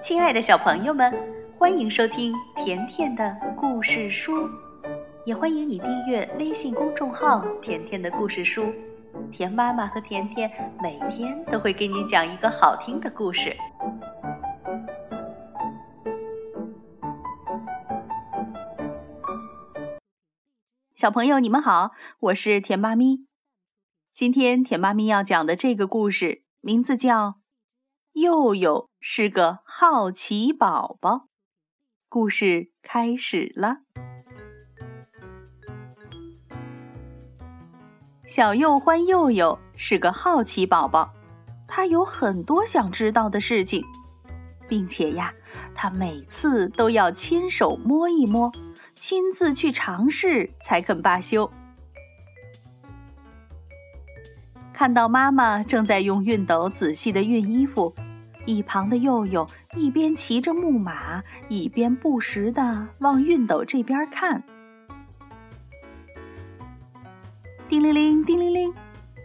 亲爱的小朋友们，欢迎收听甜甜的故事书，也欢迎你订阅微信公众号“甜甜的故事书”。甜妈妈和甜甜每天都会给你讲一个好听的故事。小朋友，你们好，我是甜妈咪。今天甜妈咪要讲的这个故事名字叫。佑佑是个好奇宝宝，故事开始了。小幼欢佑佑是个好奇宝宝，他有很多想知道的事情，并且呀，他每次都要亲手摸一摸，亲自去尝试才肯罢休。看到妈妈正在用熨斗仔细的熨衣服，一旁的佑佑一边骑着木马，一边不时的往熨斗这边看。叮铃铃，叮铃铃，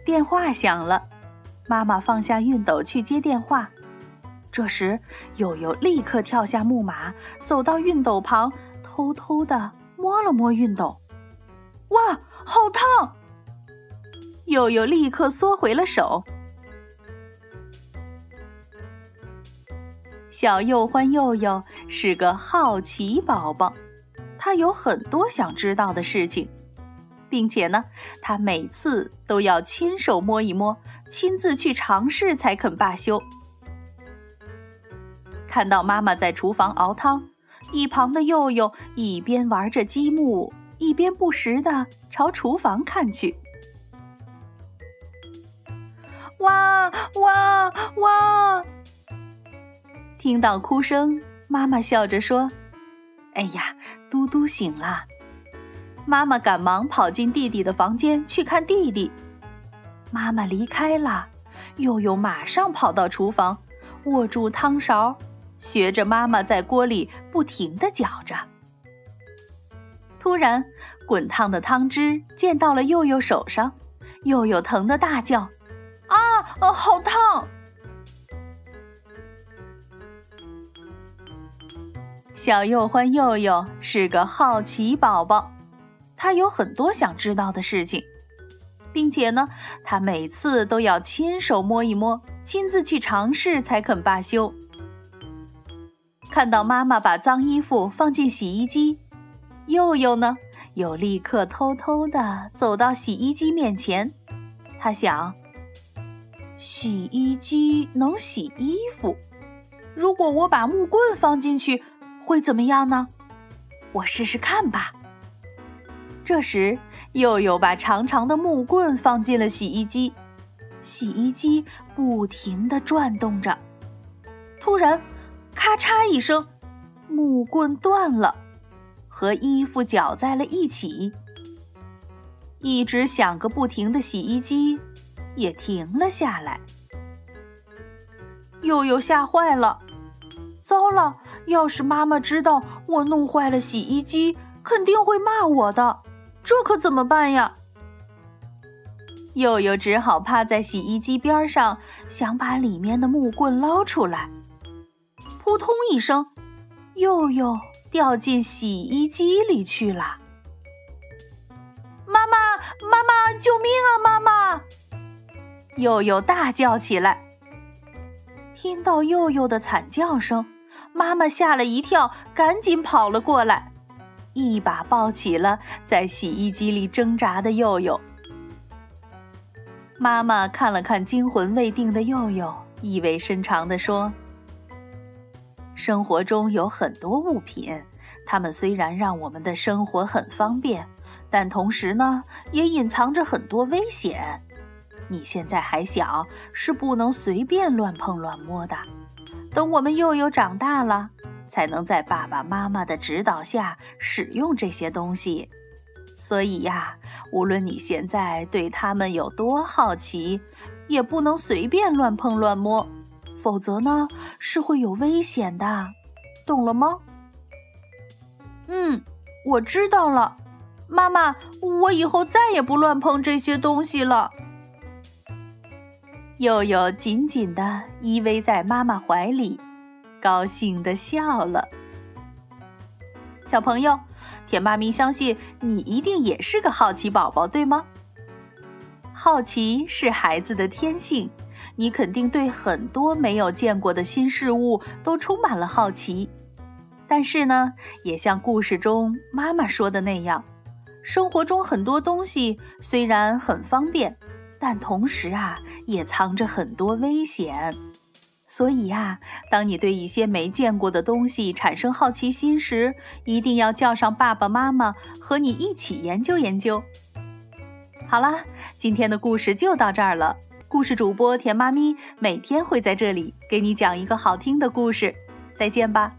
电话响了。妈妈放下熨斗去接电话。这时，佑佑立刻跳下木马，走到熨斗旁，偷偷的摸了摸熨斗。哇，好烫！佑佑立刻缩回了手。小幼欢佑佑是个好奇宝宝，他有很多想知道的事情，并且呢，他每次都要亲手摸一摸，亲自去尝试才肯罢休。看到妈妈在厨房熬汤，一旁的佑佑一边玩着积木，一边不时的朝厨房看去。哇哇哇！听到哭声，妈妈笑着说：“哎呀，嘟嘟醒了。”妈妈赶忙跑进弟弟的房间去看弟弟。妈妈离开了，佑佑马上跑到厨房，握住汤勺，学着妈妈在锅里不停地搅着。突然，滚烫的汤汁溅到了佑佑手上，佑佑疼得大叫。啊，呃，好烫！小幼欢佑佑是个好奇宝宝，他有很多想知道的事情，并且呢，他每次都要亲手摸一摸，亲自去尝试才肯罢休。看到妈妈把脏衣服放进洗衣机，佑佑呢，又立刻偷偷的走到洗衣机面前，他想。洗衣机能洗衣服，如果我把木棍放进去，会怎么样呢？我试试看吧。这时，佑佑把长长的木棍放进了洗衣机，洗衣机不停地转动着。突然，咔嚓一声，木棍断了，和衣服搅在了一起。一直响个不停的洗衣机。也停了下来。佑佑吓坏了，糟了！要是妈妈知道我弄坏了洗衣机，肯定会骂我的。这可怎么办呀？佑佑只好趴在洗衣机边上，想把里面的木棍捞出来。扑通一声，佑佑掉进洗衣机里去了。妈妈，妈妈，救命啊！妈妈！佑佑大叫起来。听到佑佑的惨叫声，妈妈吓了一跳，赶紧跑了过来，一把抱起了在洗衣机里挣扎的佑佑。妈妈看了看惊魂未定的佑佑，意味深长地说：“生活中有很多物品，它们虽然让我们的生活很方便，但同时呢，也隐藏着很多危险。”你现在还小，是不能随便乱碰乱摸的。等我们幼幼长大了，才能在爸爸妈妈的指导下使用这些东西。所以呀，无论你现在对他们有多好奇，也不能随便乱碰乱摸，否则呢是会有危险的。懂了吗？嗯，我知道了，妈妈，我以后再也不乱碰这些东西了。佑佑紧紧地依偎在妈妈怀里，高兴地笑了。小朋友，甜妈咪相信你一定也是个好奇宝宝，对吗？好奇是孩子的天性，你肯定对很多没有见过的新事物都充满了好奇。但是呢，也像故事中妈妈说的那样，生活中很多东西虽然很方便，但同时啊，也藏着很多危险。所以呀，当你对一些没见过的东西产生好奇心时，一定要叫上爸爸妈妈和你一起研究研究。好啦，今天的故事就到这儿了。故事主播甜妈咪每天会在这里给你讲一个好听的故事。再见吧。